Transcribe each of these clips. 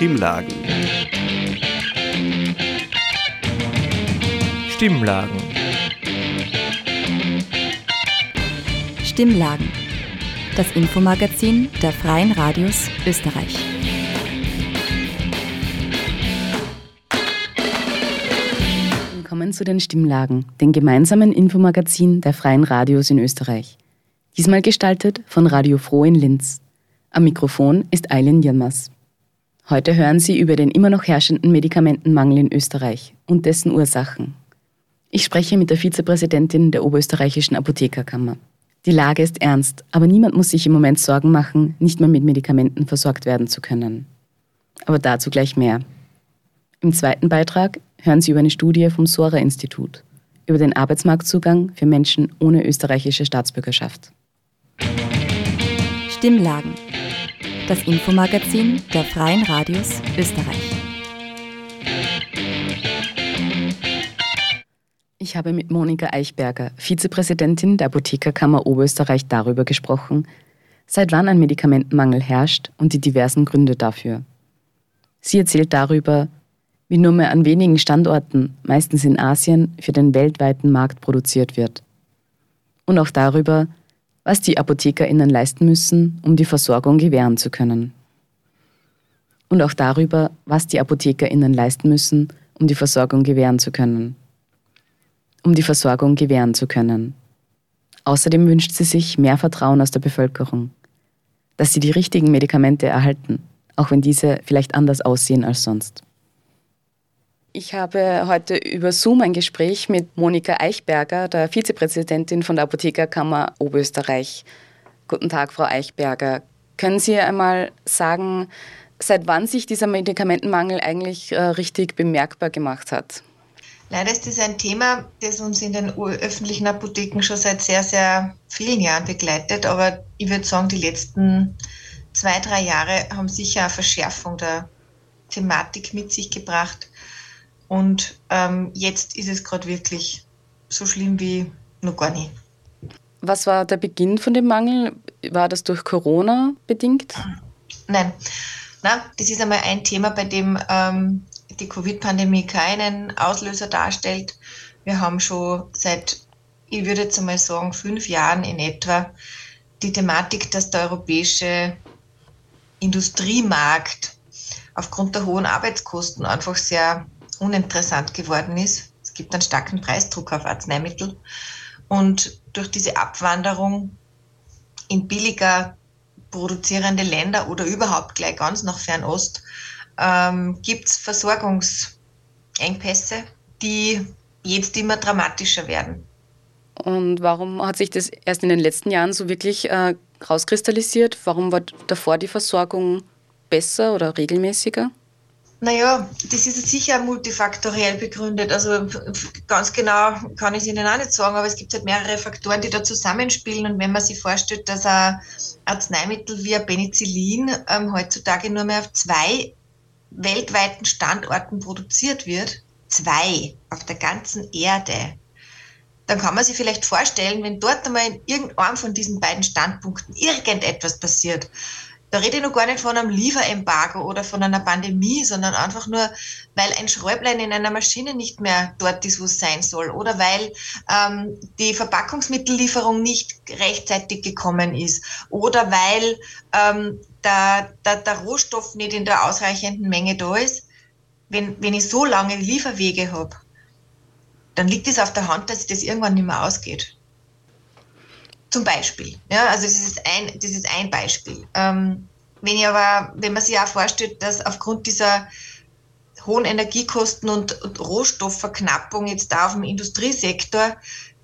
Stimmlagen. Stimmlagen. Stimmlagen. Das Infomagazin der Freien Radios Österreich. Willkommen zu den Stimmlagen, den gemeinsamen Infomagazin der Freien Radios in Österreich. Diesmal gestaltet von Radio Froh in Linz. Am Mikrofon ist Eileen Yilmaz. Heute hören Sie über den immer noch herrschenden Medikamentenmangel in Österreich und dessen Ursachen. Ich spreche mit der Vizepräsidentin der Oberösterreichischen Apothekerkammer. Die Lage ist ernst, aber niemand muss sich im Moment Sorgen machen, nicht mehr mit Medikamenten versorgt werden zu können. Aber dazu gleich mehr. Im zweiten Beitrag hören Sie über eine Studie vom Sora-Institut über den Arbeitsmarktzugang für Menschen ohne österreichische Staatsbürgerschaft. Stimmlagen das Infomagazin der Freien Radios Österreich. Ich habe mit Monika Eichberger, Vizepräsidentin der Apothekerkammer Oberösterreich, darüber gesprochen, seit wann ein Medikamentenmangel herrscht und die diversen Gründe dafür. Sie erzählt darüber, wie nur mehr an wenigen Standorten, meistens in Asien, für den weltweiten Markt produziert wird. Und auch darüber, was die ApothekerInnen leisten müssen, um die Versorgung gewähren zu können. Und auch darüber, was die ApothekerInnen leisten müssen, um die Versorgung gewähren zu können. Um die Versorgung gewähren zu können. Außerdem wünscht sie sich mehr Vertrauen aus der Bevölkerung, dass sie die richtigen Medikamente erhalten, auch wenn diese vielleicht anders aussehen als sonst. Ich habe heute über Zoom ein Gespräch mit Monika Eichberger, der Vizepräsidentin von der Apothekerkammer Oberösterreich. Guten Tag, Frau Eichberger. Können Sie einmal sagen, seit wann sich dieser Medikamentenmangel eigentlich äh, richtig bemerkbar gemacht hat? Leider ist das ein Thema, das uns in den öffentlichen Apotheken schon seit sehr, sehr vielen Jahren begleitet. Aber ich würde sagen, die letzten zwei, drei Jahre haben sicher eine Verschärfung der Thematik mit sich gebracht. Und ähm, jetzt ist es gerade wirklich so schlimm wie noch gar nie. Was war der Beginn von dem Mangel? War das durch Corona bedingt? Nein, Na, das ist einmal ein Thema, bei dem ähm, die Covid-Pandemie keinen Auslöser darstellt. Wir haben schon seit, ich würde jetzt einmal sagen, fünf Jahren in etwa die Thematik, dass der europäische Industriemarkt aufgrund der hohen Arbeitskosten einfach sehr uninteressant geworden ist. Es gibt einen starken Preisdruck auf Arzneimittel. Und durch diese Abwanderung in billiger produzierende Länder oder überhaupt gleich ganz nach Fernost ähm, gibt es Versorgungsengpässe, die jetzt immer dramatischer werden. Und warum hat sich das erst in den letzten Jahren so wirklich äh, rauskristallisiert? Warum war davor die Versorgung besser oder regelmäßiger? Naja, das ist sicher multifaktoriell begründet. Also ganz genau kann ich es Ihnen auch nicht sagen, aber es gibt halt mehrere Faktoren, die da zusammenspielen. Und wenn man sich vorstellt, dass ein Arzneimittel wie ein Penicillin ähm, heutzutage nur mehr auf zwei weltweiten Standorten produziert wird, zwei auf der ganzen Erde, dann kann man sich vielleicht vorstellen, wenn dort einmal in irgendeinem von diesen beiden Standpunkten irgendetwas passiert, da rede ich noch gar nicht von einem Lieferembargo oder von einer Pandemie, sondern einfach nur, weil ein Schräublein in einer Maschine nicht mehr dort ist, wo es sein soll. Oder weil ähm, die Verpackungsmittellieferung nicht rechtzeitig gekommen ist. Oder weil ähm, der, der, der Rohstoff nicht in der ausreichenden Menge da ist. Wenn, wenn ich so lange Lieferwege habe, dann liegt es auf der Hand, dass das irgendwann nicht mehr ausgeht. Zum Beispiel. Ja, also das ist ein, das ist ein Beispiel. Ähm, wenn ich aber, wenn man sich auch vorstellt, dass aufgrund dieser hohen Energiekosten und, und Rohstoffverknappung jetzt da auf dem Industriesektor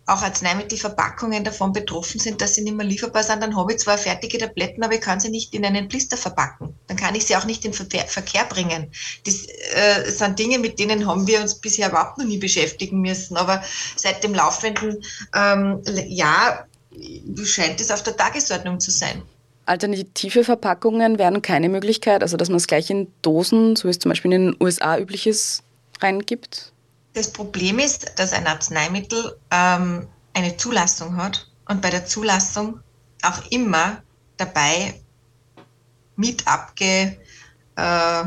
auch Arzneimittelverpackungen davon betroffen sind, dass sie nicht mehr lieferbar sind, dann habe ich zwar fertige Tabletten, aber ich kann sie nicht in einen Blister verpacken. Dann kann ich sie auch nicht in den Verkehr bringen. Das äh, sind Dinge, mit denen haben wir uns bisher überhaupt noch nie beschäftigen müssen. Aber seit dem laufenden ähm, Jahr scheint es auf der Tagesordnung zu sein. Alternative Verpackungen wären keine Möglichkeit, also dass man es gleich in Dosen, so wie es zum Beispiel in den USA üblich ist, reingibt? Das Problem ist, dass ein Arzneimittel ähm, eine Zulassung hat und bei der Zulassung auch immer dabei mit abge, äh,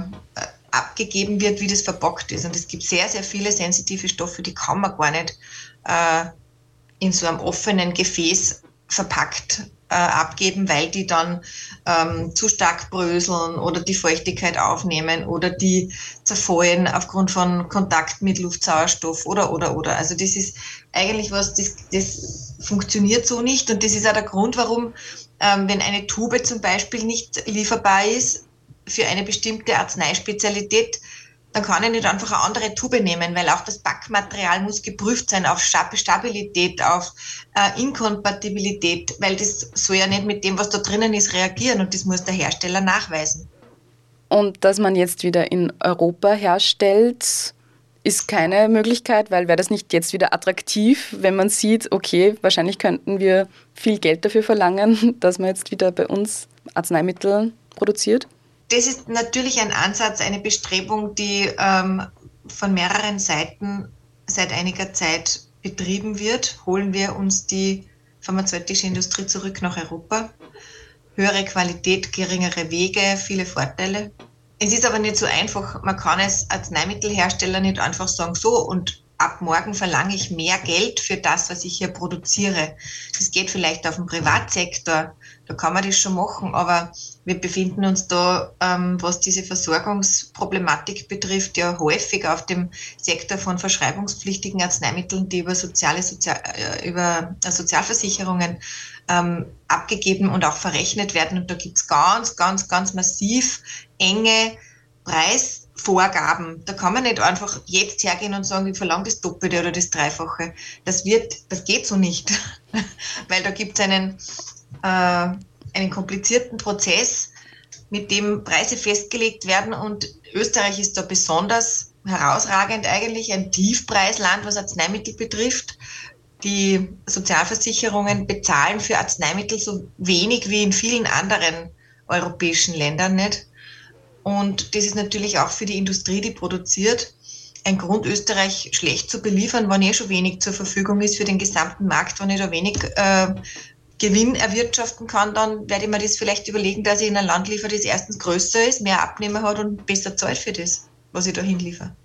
abgegeben wird, wie das verpackt ist. Und es gibt sehr, sehr viele sensitive Stoffe, die kann man gar nicht äh, in so einem offenen Gefäß verpackt äh, abgeben, weil die dann ähm, zu stark bröseln oder die Feuchtigkeit aufnehmen oder die zerfallen aufgrund von Kontakt mit Luftsauerstoff oder oder oder. Also das ist eigentlich was, das, das funktioniert so nicht und das ist auch der Grund, warum, ähm, wenn eine Tube zum Beispiel nicht lieferbar ist für eine bestimmte Arzneispezialität, dann kann ich nicht einfach eine andere Tube nehmen, weil auch das Backmaterial muss geprüft sein auf Stabilität, auf äh, Inkompatibilität, weil das soll ja nicht mit dem, was da drinnen ist, reagieren und das muss der Hersteller nachweisen. Und dass man jetzt wieder in Europa herstellt, ist keine Möglichkeit, weil wäre das nicht jetzt wieder attraktiv, wenn man sieht, okay, wahrscheinlich könnten wir viel Geld dafür verlangen, dass man jetzt wieder bei uns Arzneimittel produziert? Das ist natürlich ein Ansatz, eine Bestrebung, die ähm, von mehreren Seiten seit einiger Zeit betrieben wird. Holen wir uns die pharmazeutische Industrie zurück nach Europa. Höhere Qualität, geringere Wege, viele Vorteile. Es ist aber nicht so einfach. Man kann es als Arzneimittelhersteller nicht einfach sagen, so und ab morgen verlange ich mehr Geld für das, was ich hier produziere. Das geht vielleicht auf den Privatsektor, da kann man das schon machen, aber wir befinden uns da, ähm, was diese Versorgungsproblematik betrifft, ja häufig auf dem Sektor von verschreibungspflichtigen Arzneimitteln, die über soziale Sozial äh, über äh, Sozialversicherungen ähm, abgegeben und auch verrechnet werden. Und da gibt's ganz, ganz, ganz massiv enge Preisvorgaben. Da kann man nicht einfach jetzt hergehen und sagen, ich verlange das Doppelte oder das Dreifache. Das wird, das geht so nicht. Weil da gibt es einen einen komplizierten Prozess, mit dem Preise festgelegt werden. Und Österreich ist da besonders herausragend eigentlich, ein Tiefpreisland, was Arzneimittel betrifft. Die Sozialversicherungen bezahlen für Arzneimittel so wenig wie in vielen anderen europäischen Ländern nicht. Und das ist natürlich auch für die Industrie, die produziert, ein Grund, Österreich schlecht zu beliefern, wenn eh schon wenig zur Verfügung ist für den gesamten Markt, wenn ich da wenig äh, Gewinn erwirtschaften kann, dann werde ich mir das vielleicht überlegen, dass ich in ein Land liefere, das erstens größer ist, mehr Abnehmer hat und besser zahlt für das, was ich da hinliefere.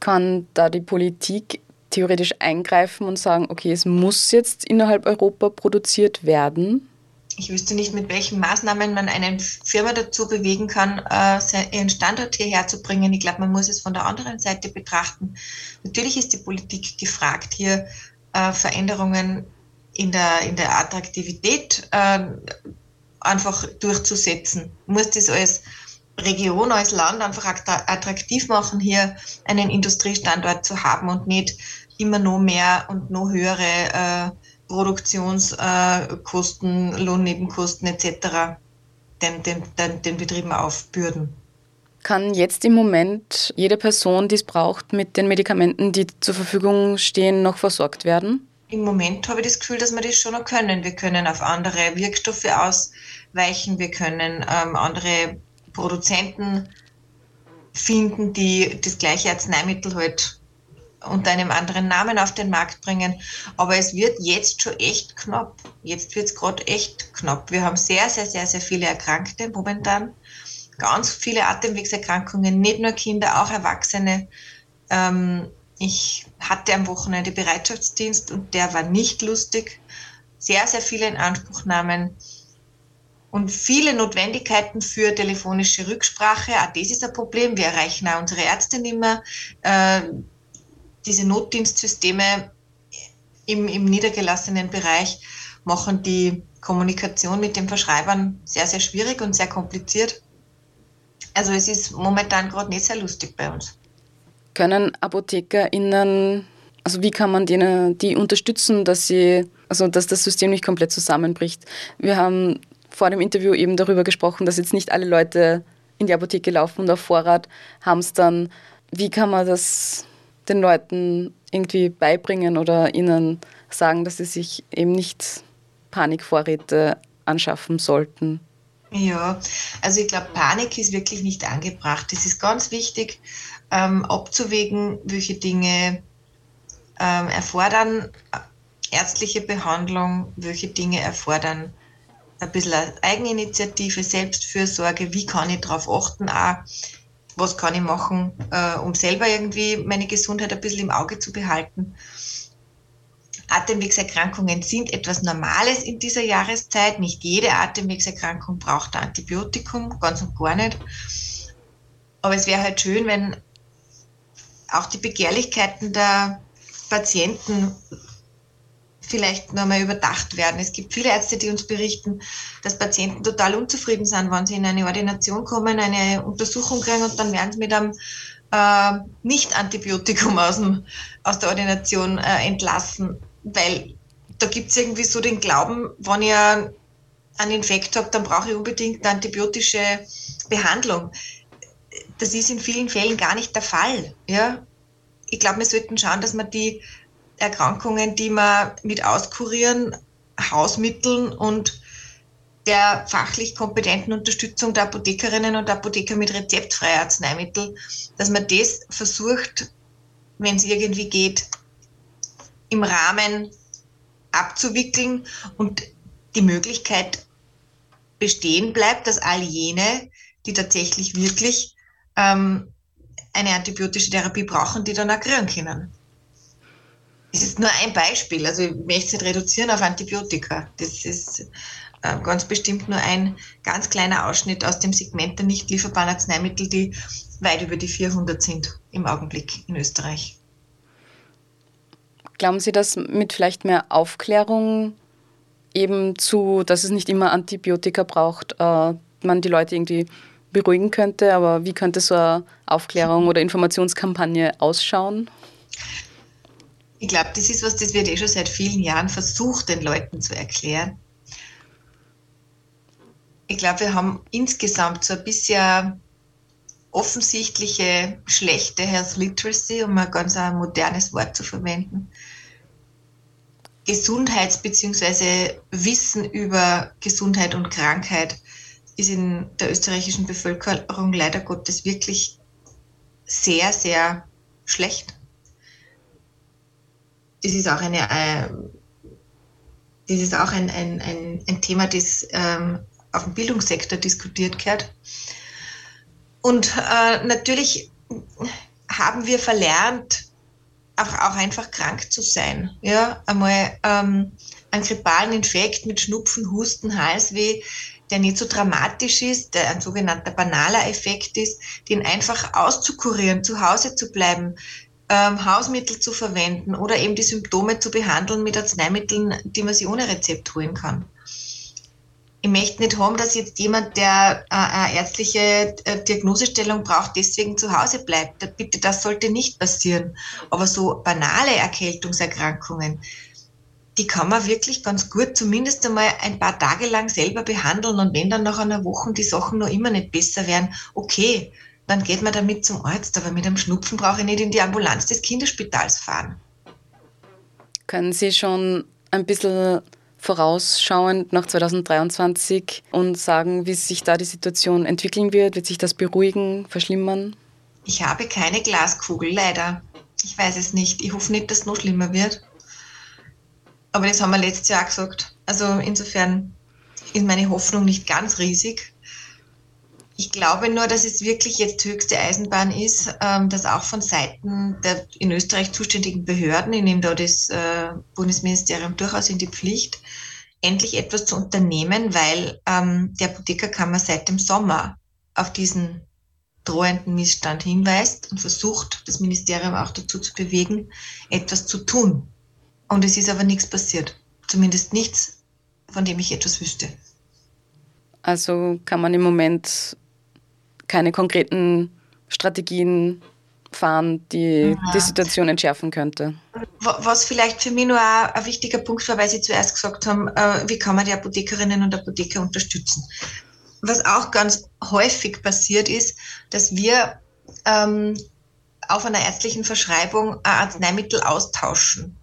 Kann da die Politik theoretisch eingreifen und sagen, okay, es muss jetzt innerhalb Europa produziert werden? Ich wüsste nicht, mit welchen Maßnahmen man eine Firma dazu bewegen kann, äh, ihren Standort hierher zu bringen. Ich glaube, man muss es von der anderen Seite betrachten. Natürlich ist die Politik gefragt, hier äh, Veränderungen in der, in der Attraktivität äh, einfach durchzusetzen. Muss das als Region, als Land einfach attraktiv machen, hier einen Industriestandort zu haben und nicht immer noch mehr und noch höhere äh, Produktionskosten, äh, Lohnnebenkosten etc. Den, den, den, den Betrieben aufbürden. Kann jetzt im Moment jede Person, die es braucht, mit den Medikamenten, die zur Verfügung stehen, noch versorgt werden? Im Moment habe ich das Gefühl, dass wir das schon noch können. Wir können auf andere Wirkstoffe ausweichen, wir können ähm, andere Produzenten finden, die das gleiche Arzneimittel halt unter einem anderen Namen auf den Markt bringen. Aber es wird jetzt schon echt knapp. Jetzt wird es gerade echt knapp. Wir haben sehr, sehr, sehr, sehr viele Erkrankte momentan. Ganz viele Atemwegserkrankungen, nicht nur Kinder, auch Erwachsene. Ähm, ich hatte am Wochenende Bereitschaftsdienst und der war nicht lustig. Sehr, sehr viele Inanspruchnahmen und viele Notwendigkeiten für telefonische Rücksprache. Auch das ist ein Problem. Wir erreichen auch unsere Ärzte nicht mehr. Äh, diese Notdienstsysteme im, im niedergelassenen Bereich machen die Kommunikation mit den Verschreibern sehr, sehr schwierig und sehr kompliziert. Also es ist momentan gerade nicht sehr lustig bei uns. Können ApothekerInnen, also wie kann man denen, die unterstützen, dass sie, also dass das System nicht komplett zusammenbricht? Wir haben vor dem Interview eben darüber gesprochen, dass jetzt nicht alle Leute in die Apotheke laufen und auf Vorrat haben es dann. Wie kann man das den Leuten irgendwie beibringen oder ihnen sagen, dass sie sich eben nicht Panikvorräte anschaffen sollten? Ja, also ich glaube, Panik ist wirklich nicht angebracht. Es ist ganz wichtig, ähm, abzuwägen, welche Dinge ähm, erfordern ärztliche Behandlung, welche Dinge erfordern ein bisschen Eigeninitiative, Selbstfürsorge, wie kann ich darauf achten, auch, was kann ich machen, äh, um selber irgendwie meine Gesundheit ein bisschen im Auge zu behalten. Atemwegserkrankungen sind etwas Normales in dieser Jahreszeit. Nicht jede Atemwegserkrankung braucht ein Antibiotikum, ganz und gar nicht. Aber es wäre halt schön, wenn auch die Begehrlichkeiten der Patienten vielleicht nochmal überdacht werden. Es gibt viele Ärzte, die uns berichten, dass Patienten total unzufrieden sind, wenn sie in eine Ordination kommen, eine Untersuchung kriegen und dann werden sie mit einem äh, Nicht-Antibiotikum aus, aus der Ordination äh, entlassen, weil da gibt es irgendwie so den Glauben, wenn ich einen Infekt habe, dann brauche ich unbedingt eine antibiotische Behandlung. Das ist in vielen Fällen gar nicht der Fall. Ja? Ich glaube, wir sollten schauen, dass man die Erkrankungen, die man mit Auskurieren, Hausmitteln und der fachlich kompetenten Unterstützung der Apothekerinnen und Apotheker mit rezeptfreien Arzneimitteln, dass man das versucht, wenn es irgendwie geht, im Rahmen abzuwickeln und die Möglichkeit bestehen bleibt, dass all jene, die tatsächlich wirklich ähm, eine antibiotische Therapie brauchen, die dann auch kriegen können. Das ist nur ein Beispiel. Also ich möchte es nicht reduzieren auf Antibiotika. Das ist äh, ganz bestimmt nur ein ganz kleiner Ausschnitt aus dem Segment der nicht lieferbaren Arzneimittel, die weit über die 400 sind im Augenblick in Österreich. Glauben Sie, dass mit vielleicht mehr Aufklärung eben zu, dass es nicht immer Antibiotika braucht, äh, man die Leute irgendwie beruhigen könnte? Aber wie könnte so eine Aufklärung oder Informationskampagne ausschauen? Ich glaube, das ist was, das wird eh schon seit vielen Jahren versucht, den Leuten zu erklären. Ich glaube, wir haben insgesamt so ein bisschen offensichtliche schlechte Health Literacy, um ein ganz ein modernes Wort zu verwenden. Gesundheits- bzw. Wissen über Gesundheit und Krankheit ist in der österreichischen Bevölkerung leider Gottes wirklich sehr, sehr schlecht das ist auch eine, äh, das ist auch ein, ein, ein, ein Thema, das ähm, auf dem Bildungssektor diskutiert gehört. Und äh, natürlich haben wir verlernt, auch, auch einfach krank zu sein. Ja, einmal ähm, einen grippalen Infekt mit Schnupfen, Husten, Halsweh, der nicht so dramatisch ist, der ein sogenannter banaler Effekt ist, den einfach auszukurieren, zu Hause zu bleiben, ähm, Hausmittel zu verwenden oder eben die Symptome zu behandeln mit Arzneimitteln, die man sich ohne Rezept holen kann. Ich möchte nicht haben, dass jetzt jemand, der äh, eine ärztliche äh, Diagnosestellung braucht, deswegen zu Hause bleibt. Bitte, das sollte nicht passieren. Aber so banale Erkältungserkrankungen, die kann man wirklich ganz gut zumindest einmal ein paar Tage lang selber behandeln. Und wenn dann nach einer Woche die Sachen noch immer nicht besser werden, okay, dann geht man damit zum Arzt. Aber mit einem Schnupfen brauche ich nicht in die Ambulanz des Kinderspitals fahren. Können Sie schon ein bisschen vorausschauend nach 2023 und sagen, wie sich da die Situation entwickeln wird? Wird sich das beruhigen, verschlimmern? Ich habe keine Glaskugel, leider. Ich weiß es nicht. Ich hoffe nicht, dass es noch schlimmer wird. Aber das haben wir letztes Jahr auch gesagt. Also insofern ist meine Hoffnung nicht ganz riesig. Ich glaube nur, dass es wirklich jetzt höchste Eisenbahn ist, ähm, dass auch von Seiten der in Österreich zuständigen Behörden, ich nehme da das äh, Bundesministerium durchaus in die Pflicht, endlich etwas zu unternehmen, weil ähm, die Apothekerkammer seit dem Sommer auf diesen drohenden Missstand hinweist und versucht, das Ministerium auch dazu zu bewegen, etwas zu tun. Und es ist aber nichts passiert. Zumindest nichts, von dem ich etwas wüsste. Also kann man im Moment keine konkreten Strategien fahren, die ja. die Situation entschärfen könnte. Was vielleicht für mich nur ein wichtiger Punkt war, weil Sie zuerst gesagt haben, äh, wie kann man die Apothekerinnen und Apotheker unterstützen. Was auch ganz häufig passiert ist, dass wir ähm, auf einer ärztlichen Verschreibung ein Arzneimittel austauschen.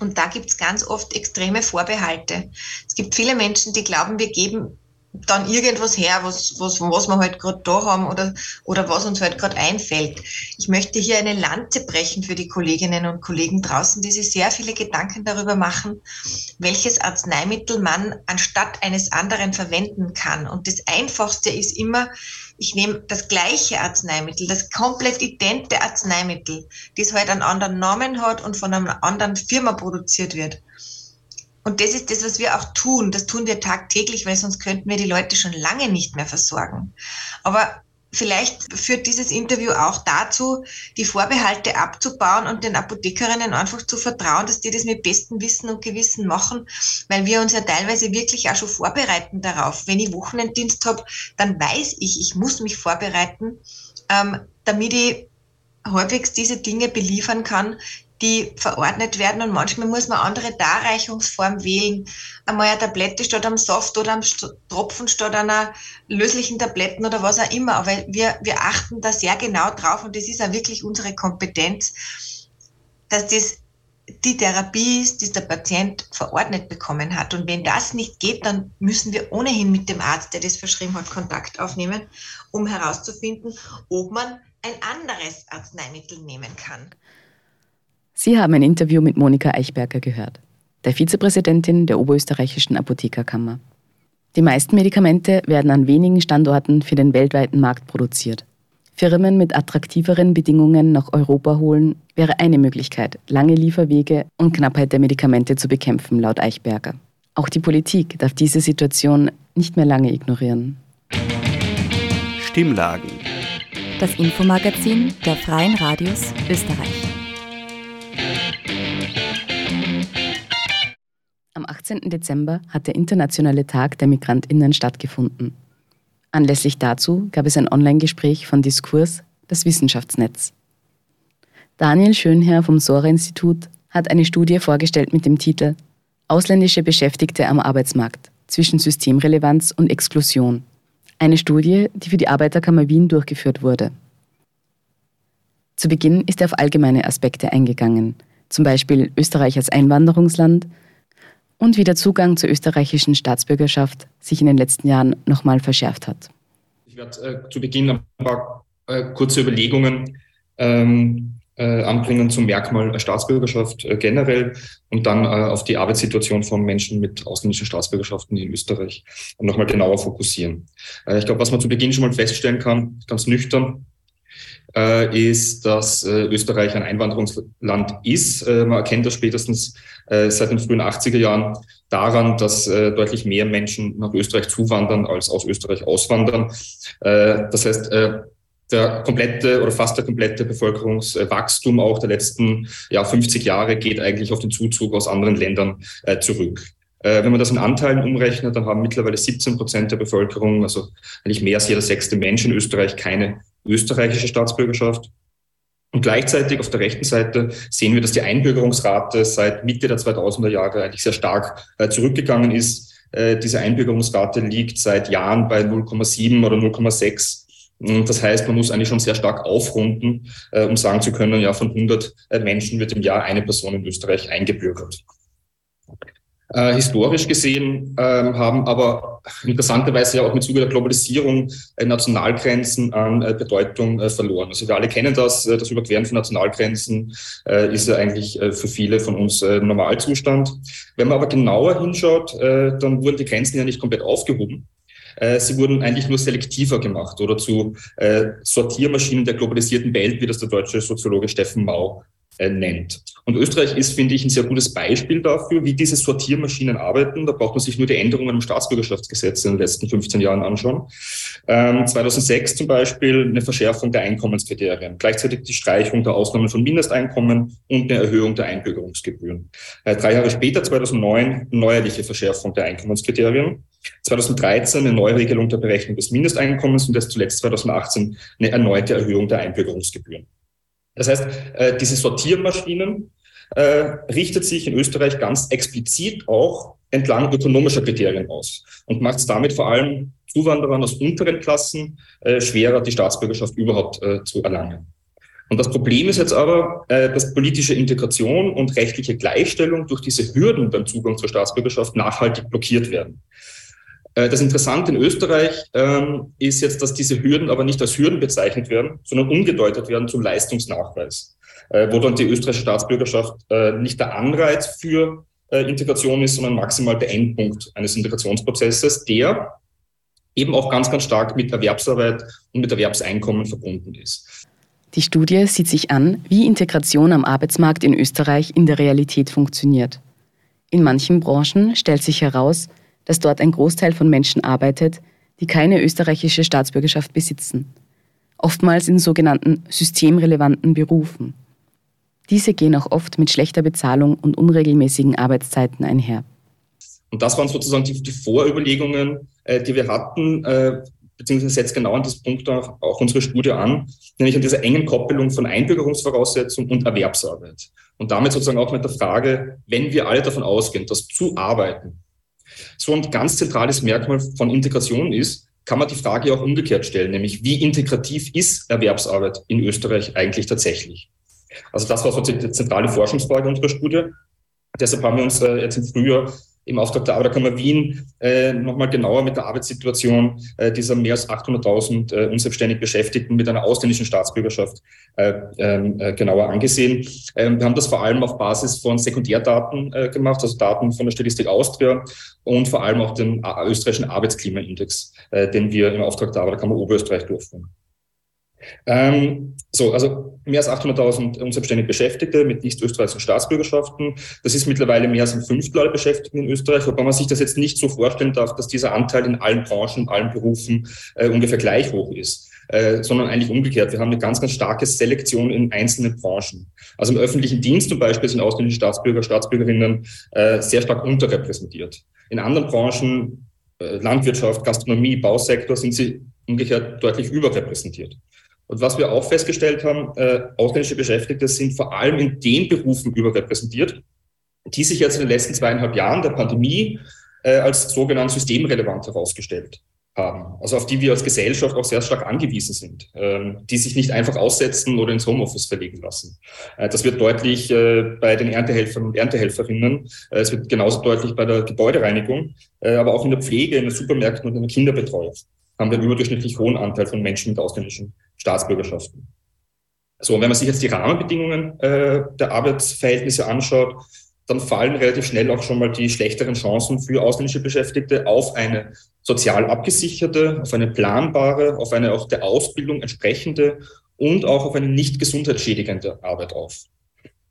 Und da gibt es ganz oft extreme Vorbehalte. Es gibt viele Menschen, die glauben, wir geben dann irgendwas her, was, was, was wir halt gerade da haben oder, oder was uns halt gerade einfällt. Ich möchte hier eine Lanze brechen für die Kolleginnen und Kollegen draußen, die sich sehr viele Gedanken darüber machen, welches Arzneimittel man anstatt eines anderen verwenden kann. Und das Einfachste ist immer, ich nehme das gleiche Arzneimittel, das komplett idente Arzneimittel, das halt einen anderen Namen hat und von einer anderen Firma produziert wird. Und das ist das, was wir auch tun. Das tun wir tagtäglich, weil sonst könnten wir die Leute schon lange nicht mehr versorgen. Aber vielleicht führt dieses Interview auch dazu, die Vorbehalte abzubauen und den Apothekerinnen einfach zu vertrauen, dass die das mit bestem Wissen und Gewissen machen, weil wir uns ja teilweise wirklich auch schon vorbereiten darauf. Wenn ich Wochenenddienst habe, dann weiß ich, ich muss mich vorbereiten, ähm, damit ich halbwegs diese Dinge beliefern kann, die verordnet werden und manchmal muss man andere Darreichungsform wählen. Einmal eine Tablette statt am Saft oder am Tropfen statt einer löslichen Tabletten oder was auch immer. Aber wir, wir achten da sehr genau drauf und das ist auch wirklich unsere Kompetenz, dass das die Therapie ist, die der Patient verordnet bekommen hat. Und wenn das nicht geht, dann müssen wir ohnehin mit dem Arzt, der das verschrieben hat, Kontakt aufnehmen, um herauszufinden, ob man ein anderes Arzneimittel nehmen kann. Sie haben ein Interview mit Monika Eichberger gehört, der Vizepräsidentin der Oberösterreichischen Apothekerkammer. Die meisten Medikamente werden an wenigen Standorten für den weltweiten Markt produziert. Firmen mit attraktiveren Bedingungen nach Europa holen wäre eine Möglichkeit, lange Lieferwege und Knappheit der Medikamente zu bekämpfen, laut Eichberger. Auch die Politik darf diese Situation nicht mehr lange ignorieren. Stimmlagen. Das Infomagazin der Freien Radios Österreich. Am 18. Dezember hat der Internationale Tag der Migrantinnen stattgefunden. Anlässlich dazu gab es ein Online-Gespräch von Diskurs, das Wissenschaftsnetz. Daniel Schönherr vom Sora-Institut hat eine Studie vorgestellt mit dem Titel Ausländische Beschäftigte am Arbeitsmarkt zwischen Systemrelevanz und Exklusion. Eine Studie, die für die Arbeiterkammer Wien durchgeführt wurde. Zu Beginn ist er auf allgemeine Aspekte eingegangen, zum Beispiel Österreich als Einwanderungsland und wie der Zugang zur österreichischen Staatsbürgerschaft sich in den letzten Jahren nochmal verschärft hat. Ich werde äh, zu Beginn ein paar äh, kurze Überlegungen ähm, äh, anbringen zum Merkmal Staatsbürgerschaft äh, generell und dann äh, auf die Arbeitssituation von Menschen mit ausländischen Staatsbürgerschaften in Österreich nochmal genauer fokussieren. Äh, ich glaube, was man zu Beginn schon mal feststellen kann, ganz nüchtern, ist, dass äh, Österreich ein Einwanderungsland ist. Äh, man erkennt das spätestens äh, seit den frühen 80er Jahren daran, dass äh, deutlich mehr Menschen nach Österreich zuwandern als aus Österreich auswandern. Äh, das heißt, der komplette oder fast der komplette Bevölkerungswachstum auch der letzten ja, 50 Jahre geht eigentlich auf den Zuzug aus anderen Ländern zurück. Wenn man das in Anteilen umrechnet, dann haben mittlerweile 17 Prozent der Bevölkerung, also eigentlich mehr als jeder sechste Mensch in Österreich, keine österreichische Staatsbürgerschaft. Und gleichzeitig auf der rechten Seite sehen wir, dass die Einbürgerungsrate seit Mitte der 2000er Jahre eigentlich sehr stark äh, zurückgegangen ist. Äh, diese Einbürgerungsrate liegt seit Jahren bei 0,7 oder 0,6. Das heißt, man muss eigentlich schon sehr stark aufrunden, äh, um sagen zu können, ja, von 100 Menschen wird im Jahr eine Person in Österreich eingebürgert. Äh, historisch gesehen ähm, haben aber interessanterweise ja auch mit Zuge der Globalisierung äh, Nationalgrenzen an äh, Bedeutung äh, verloren. Also wir alle kennen das, äh, das Überqueren von Nationalgrenzen äh, ist ja eigentlich für viele von uns Normalzustand. Wenn man aber genauer hinschaut, dann wurden die Grenzen ja nicht komplett aufgehoben. Sie wurden eigentlich nur selektiver gemacht oder zu Sortiermaschinen der globalisierten Welt, wie das der deutsche Soziologe Steffen Mau äh, nennt. Und Österreich ist, finde ich, ein sehr gutes Beispiel dafür, wie diese Sortiermaschinen arbeiten. Da braucht man sich nur die Änderungen im Staatsbürgerschaftsgesetz in den letzten 15 Jahren anschauen. Ähm, 2006 zum Beispiel eine Verschärfung der Einkommenskriterien, gleichzeitig die Streichung der Ausnahmen von Mindesteinkommen und eine Erhöhung der Einbürgerungsgebühren. Äh, drei Jahre später, 2009, neuerliche Verschärfung der Einkommenskriterien. 2013 eine Neuregelung der Berechnung des Mindesteinkommens und erst zuletzt 2018 eine erneute Erhöhung der Einbürgerungsgebühren. Das heißt, äh, diese Sortiermaschinen äh, richtet sich in Österreich ganz explizit auch entlang ökonomischer Kriterien aus und macht es damit vor allem Zuwanderern aus unteren Klassen äh, schwerer, die Staatsbürgerschaft überhaupt zu erlangen. Und das Problem ist jetzt aber, dass politische Integration und rechtliche Gleichstellung durch diese Hürden beim Zugang zur Staatsbürgerschaft nachhaltig blockiert werden. Äh, das Interessante in Österreich ähm, ist jetzt, dass diese Hürden aber nicht als Hürden bezeichnet werden, sondern umgedeutet werden zum Leistungsnachweis, äh, wo dann die österreichische Staatsbürgerschaft äh, nicht der Anreiz für äh, Integration ist, sondern maximal der Endpunkt eines Integrationsprozesses, der eben auch ganz, ganz stark mit Erwerbsarbeit und mit Erwerbseinkommen verbunden ist. Die Studie sieht sich an, wie Integration am Arbeitsmarkt in Österreich in der Realität funktioniert. In manchen Branchen stellt sich heraus, dass dort ein Großteil von Menschen arbeitet, die keine österreichische Staatsbürgerschaft besitzen, oftmals in sogenannten systemrelevanten Berufen. Diese gehen auch oft mit schlechter Bezahlung und unregelmäßigen Arbeitszeiten einher. Und das waren sozusagen die, die Vorüberlegungen, äh, die wir hatten, äh, beziehungsweise setzt genau an diesem Punkt auch, auch unsere Studie an, nämlich an dieser engen Koppelung von Einbürgerungsvoraussetzungen und Erwerbsarbeit. Und damit sozusagen auch mit der Frage, wenn wir alle davon ausgehen, dass zu arbeiten so ein ganz zentrales Merkmal von Integration ist, kann man die Frage auch umgekehrt stellen, nämlich wie integrativ ist Erwerbsarbeit in Österreich eigentlich tatsächlich? Also das war sozusagen die zentrale Forschungsfrage unserer Studie. Deshalb haben wir uns äh, jetzt im Frühjahr im Auftrag der Arbeiterkammer Wien äh, nochmal genauer mit der Arbeitssituation äh, dieser mehr als 800.000 äh, unselbstständig Beschäftigten mit einer ausländischen Staatsbürgerschaft äh, ähm, äh, genauer angesehen. Ähm, wir haben das vor allem auf Basis von Sekundärdaten äh, gemacht, also Daten von der Statistik Austria und vor allem auch den äh, österreichischen Arbeitsklimaindex, den wir im Auftrag der Arbeiterkammer Oberösterreich durchführen. Ähm, so, also mehr als 800.000 unselbstständig Beschäftigte mit nicht-österreichischen Staatsbürgerschaften. Das ist mittlerweile mehr als ein Fünftel aller Beschäftigten in Österreich, wobei man sich das jetzt nicht so vorstellen darf, dass dieser Anteil in allen Branchen, in allen Berufen äh, ungefähr gleich hoch ist. Äh, sondern eigentlich umgekehrt. Wir haben eine ganz, ganz starke Selektion in einzelnen Branchen. Also im öffentlichen Dienst zum Beispiel sind ausländische Staatsbürger, Staatsbürgerinnen äh, sehr stark unterrepräsentiert. In anderen Branchen, äh, Landwirtschaft, Gastronomie, Bausektor, sind sie umgekehrt deutlich überrepräsentiert. Und was wir auch festgestellt haben, äh, ausländische Beschäftigte sind vor allem in den Berufen überrepräsentiert, die sich jetzt in den letzten zweieinhalb Jahren der Pandemie äh, als sogenannt systemrelevant herausgestellt haben. Also auf die wir als Gesellschaft auch sehr stark angewiesen sind, ähm, die sich nicht einfach aussetzen oder ins Homeoffice verlegen lassen. Äh, das wird deutlich äh, bei den Erntehelfern und Erntehelferinnen. Äh, es wird genauso deutlich bei der Gebäudereinigung, äh, aber auch in der Pflege, in den Supermärkten und in der Kinderbetreuung haben wir einen überdurchschnittlich hohen Anteil von Menschen mit ausländischen Staatsbürgerschaften. So, und wenn man sich jetzt die Rahmenbedingungen äh, der Arbeitsverhältnisse anschaut, dann fallen relativ schnell auch schon mal die schlechteren Chancen für ausländische Beschäftigte auf eine sozial abgesicherte, auf eine planbare, auf eine auch der Ausbildung entsprechende und auch auf eine nicht gesundheitsschädigende Arbeit auf.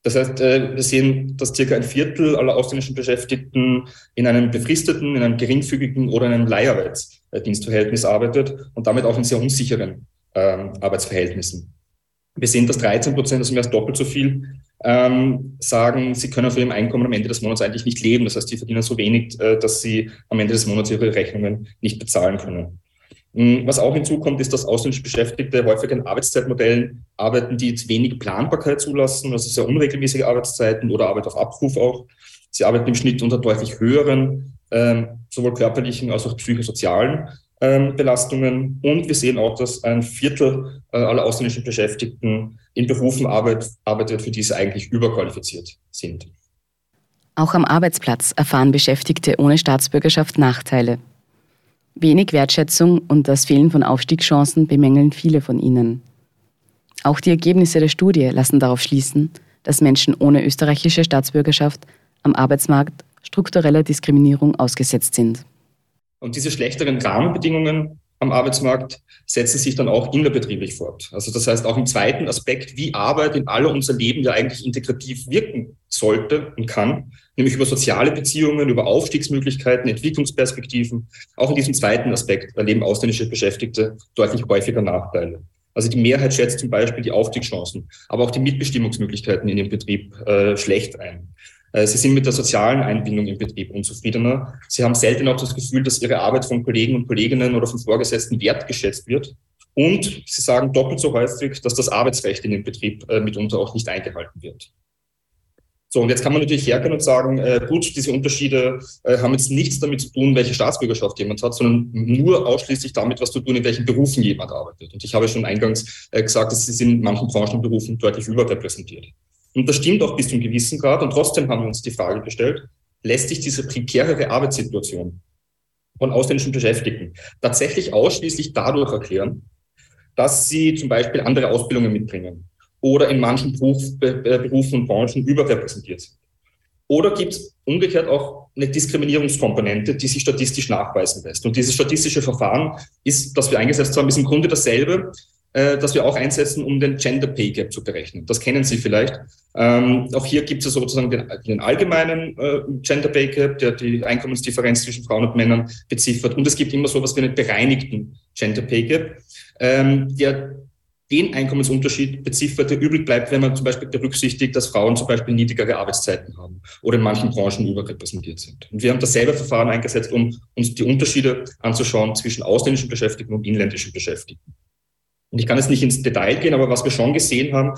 Das heißt, äh, wir sehen, dass circa ein Viertel aller ausländischen Beschäftigten in einem befristeten, in einem geringfügigen oder in einem Leiharbeitsdienstverhältnis arbeitet und damit auch in sehr unsicheren ähm, Arbeitsverhältnissen. Wir sehen, dass 13 Prozent, also mehr als doppelt so viel, ähm, sagen, sie können von ihrem Einkommen am Ende des Monats eigentlich nicht leben. Das heißt, sie verdienen so wenig, äh, dass sie am Ende des Monats ihre Rechnungen nicht bezahlen können. Hm, was auch hinzukommt, ist, dass ausländische Beschäftigte häufig in Arbeitszeitmodellen arbeiten, die jetzt wenig Planbarkeit zulassen, also sehr unregelmäßige Arbeitszeiten oder Arbeit auf Abruf auch. Sie arbeiten im Schnitt unter deutlich höheren, ähm, sowohl körperlichen als auch psychosozialen Belastungen. Und wir sehen auch, dass ein Viertel äh, aller ausländischen Beschäftigten in Berufen arbeit, arbeitet, für die sie eigentlich überqualifiziert sind. Auch am Arbeitsplatz erfahren Beschäftigte ohne Staatsbürgerschaft Nachteile. Wenig Wertschätzung und das Fehlen von Aufstiegschancen bemängeln viele von ihnen. Auch die Ergebnisse der Studie lassen darauf schließen, dass Menschen ohne österreichische Staatsbürgerschaft am Arbeitsmarkt struktureller Diskriminierung ausgesetzt sind. Und diese schlechteren Rahmenbedingungen am Arbeitsmarkt setzen sich dann auch innerbetrieblich fort. Also das heißt auch im zweiten Aspekt, wie Arbeit in aller unser Leben ja eigentlich integrativ wirken sollte und kann, nämlich über soziale Beziehungen, über Aufstiegsmöglichkeiten, Entwicklungsperspektiven. Auch in diesem zweiten Aspekt erleben ausländische Beschäftigte deutlich häufiger Nachteile. Also die Mehrheit schätzt zum Beispiel die Aufstiegschancen, aber auch die Mitbestimmungsmöglichkeiten in dem Betrieb äh, schlecht ein. Äh, sie sind mit der sozialen Einbindung im Betrieb unzufriedener. Sie haben selten auch das Gefühl, dass ihre Arbeit von Kollegen und Kolleginnen oder von Vorgesetzten wertgeschätzt wird. Und sie sagen doppelt so häufig, dass das Arbeitsrecht in dem Betrieb äh, mitunter auch nicht eingehalten wird. So, und jetzt kann man natürlich hergehen und sagen, äh, gut, diese Unterschiede äh, haben jetzt nichts damit zu tun, welche Staatsbürgerschaft jemand hat, sondern nur ausschließlich damit, was zu tun, in welchen Berufen jemand arbeitet. Und ich habe schon eingangs äh, gesagt, dass sie sind in manchen Branchen und Berufen deutlich überrepräsentiert. Und das stimmt auch bis zu einem gewissen Grad. Und trotzdem haben wir uns die Frage gestellt, lässt sich diese prekärere Arbeitssituation von ausländischen Beschäftigten tatsächlich ausschließlich dadurch erklären, dass sie zum Beispiel andere Ausbildungen mitbringen oder in manchen Beruf, Berufen und Branchen überrepräsentiert sind. Oder gibt es umgekehrt auch eine Diskriminierungskomponente, die sich statistisch nachweisen lässt? Und dieses statistische Verfahren ist, das wir eingesetzt haben, ist im Grunde dasselbe, äh, das wir auch einsetzen, um den Gender Pay Gap zu berechnen. Das kennen Sie vielleicht. Ähm, auch hier gibt es sozusagen den, den allgemeinen äh, Gender Pay Gap, der die Einkommensdifferenz zwischen Frauen und Männern beziffert. Und es gibt immer so etwas wie einen bereinigten Gender Pay Gap, ähm, der den Einkommensunterschied beziffert, der übrig bleibt, wenn man zum Beispiel berücksichtigt, dass Frauen zum Beispiel niedrigere Arbeitszeiten haben oder in manchen Branchen überrepräsentiert sind. Und wir haben dasselbe Verfahren eingesetzt, um uns die Unterschiede anzuschauen zwischen ausländischen Beschäftigten und inländischen Beschäftigten. Und ich kann jetzt nicht ins Detail gehen, aber was wir schon gesehen haben,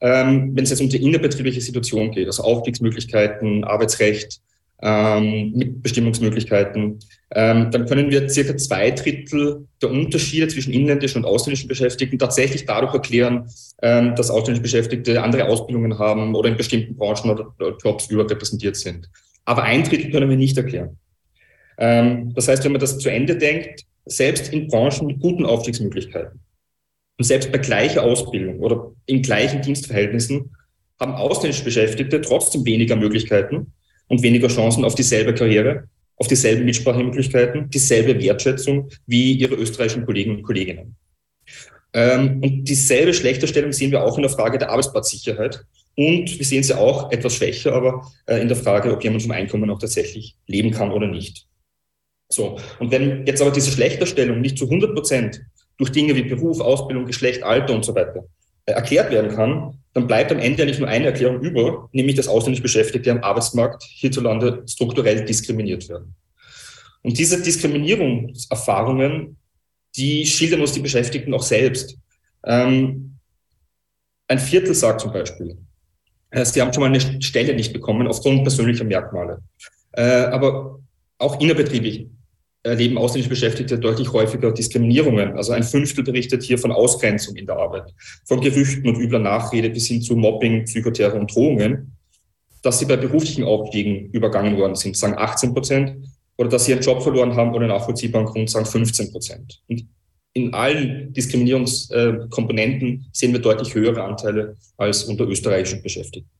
ähm, wenn es jetzt um die innerbetriebliche Situation geht, also Aufstiegsmöglichkeiten, Arbeitsrecht, ähm, Mitbestimmungsmöglichkeiten, ähm, dann können wir circa zwei Drittel der Unterschiede zwischen inländischen und ausländischen Beschäftigten tatsächlich dadurch erklären, ähm, dass ausländische Beschäftigte andere Ausbildungen haben oder in bestimmten Branchen oder, Jobs überrepräsentiert sind. Aber ein Drittel können wir nicht erklären. Ähm, das heißt, wenn man das zu Ende denkt, selbst in Branchen mit guten Aufstiegsmöglichkeiten und selbst bei gleicher Ausbildung oder in gleichen Dienstverhältnissen haben ausländische Beschäftigte trotzdem weniger Möglichkeiten, und weniger Chancen auf dieselbe Karriere, auf dieselben Mitsprachemöglichkeiten, dieselbe Wertschätzung wie ihre österreichischen Kollegen und Kolleginnen. Ähm, und dieselbe Schlechterstellung sehen wir auch in der Frage der Arbeitsplatzsicherheit. Und wir sehen sie auch etwas schwächer, aber äh, in der Frage, ob jemand vom Einkommen auch tatsächlich leben kann oder nicht. So. Und wenn jetzt aber diese Schlechterstellung nicht zu 100 Prozent durch Dinge wie Beruf, Ausbildung, Geschlecht, Alter und so weiter äh, erklärt werden kann, dann bleibt am Ende nicht nur eine Erklärung über, nämlich dass ausländisch Beschäftigte am Arbeitsmarkt hierzulande strukturell diskriminiert werden. Und diese Diskriminierungserfahrungen, die schildern uns die Beschäftigten auch selbst. Ähm, ein Viertel sagt zum Beispiel, äh, sie haben schon mal eine Stelle nicht bekommen aufgrund persönlicher Merkmale. Äh, aber auch innerbetrieblich erleben ausländische Beschäftigte deutlich häufiger Diskriminierungen. Also ein Fünftel berichtet hier von Ausgrenzung in der Arbeit, von Gerüchten und übler Nachrede bis hin zu Mobbing, Psychoterror und Drohungen. Dass sie bei beruflichen Aufstiegen übergangen worden sind, sagen 18 Prozent. Oder dass sie ihren Job verloren haben ohne nachvollziehbaren Grund, sagen 15 Prozent. Und in allen Diskriminierungskomponenten sehen wir deutlich höhere Anteile als unter österreichischen Beschäftigten.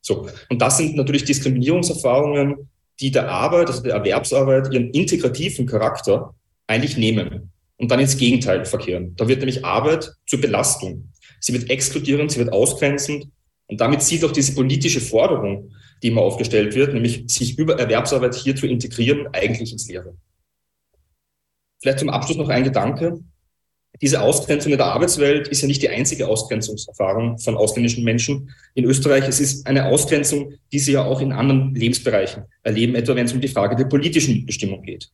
So. Und das sind natürlich Diskriminierungserfahrungen, die der Arbeit, also der Erwerbsarbeit, ihren integrativen Charakter eigentlich nehmen und dann ins Gegenteil verkehren. Da wird nämlich Arbeit zur Belastung. Sie wird exkludierend, sie wird ausgrenzend und damit zieht auch diese politische Forderung, die immer aufgestellt wird, nämlich sich über Erwerbsarbeit hier zu integrieren, eigentlich ins Leere. Vielleicht zum Abschluss noch ein Gedanke diese Ausgrenzung in der Arbeitswelt ist ja nicht die einzige Ausgrenzungserfahrung von ausländischen Menschen in Österreich. Es ist eine Ausgrenzung, die sie ja auch in anderen Lebensbereichen erleben, etwa wenn es um die Frage der politischen Bestimmung geht.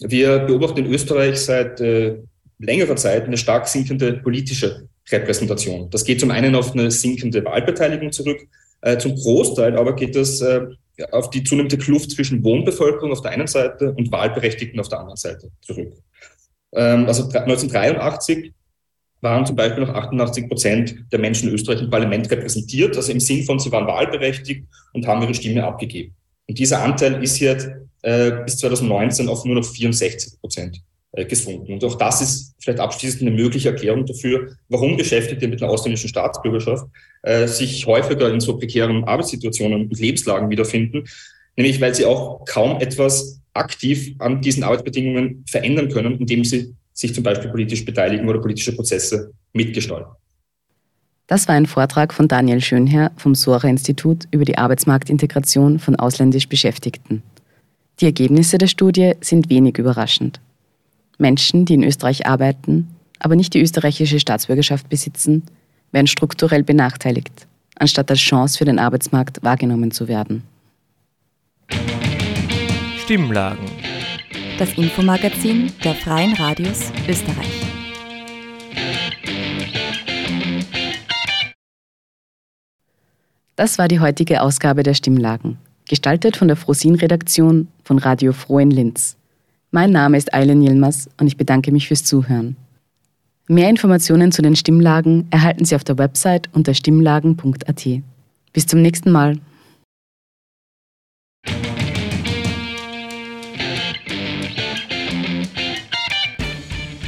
Wir beobachten in Österreich seit äh, längerer Zeit eine stark sinkende politische Repräsentation. Das geht zum einen auf eine sinkende Wahlbeteiligung zurück, äh, zum Großteil aber geht das äh, auf die zunehmende Kluft zwischen Wohnbevölkerung auf der einen Seite und Wahlberechtigten auf der anderen Seite zurück. Ähm, also 1983 waren zum Beispiel noch 88 Prozent der Menschen in Österreich im Parlament repräsentiert, also im Sinn von, sie waren wahlberechtigt und haben ihre Stimme abgegeben. Und dieser Anteil ist jetzt äh, bis 2019 auf nur noch 64 Prozent äh, gesunken. Und auch das ist vielleicht abschließend eine mögliche Erklärung dafür, warum Beschäftigte mit einer ausländischen Staatsbürgerschaft äh, sich häufiger in so prekären Arbeitssituationen und Lebenslagen wiederfinden, nämlich weil sie auch kaum etwas aktiv an diesen Arbeitsbedingungen verändern können, indem sie sich zum Beispiel politisch beteiligen oder politische Prozesse mitgestalten. Das war ein Vortrag von Daniel Schönherr vom Sora-Institut über die Arbeitsmarktintegration von ausländisch Beschäftigten. Die Ergebnisse der Studie sind wenig überraschend. Menschen, die in Österreich arbeiten, aber nicht die österreichische Staatsbürgerschaft besitzen, werden strukturell benachteiligt, anstatt als Chance für den Arbeitsmarkt wahrgenommen zu werden. Stimmlagen. Das Infomagazin der Freien Radios Österreich. Das war die heutige Ausgabe der Stimmlagen, gestaltet von der Frosin-Redaktion von Radio Froh in Linz. Mein Name ist Eileen Yilmaz und ich bedanke mich fürs Zuhören. Mehr Informationen zu den Stimmlagen erhalten Sie auf der Website unter stimmlagen.at. Bis zum nächsten Mal.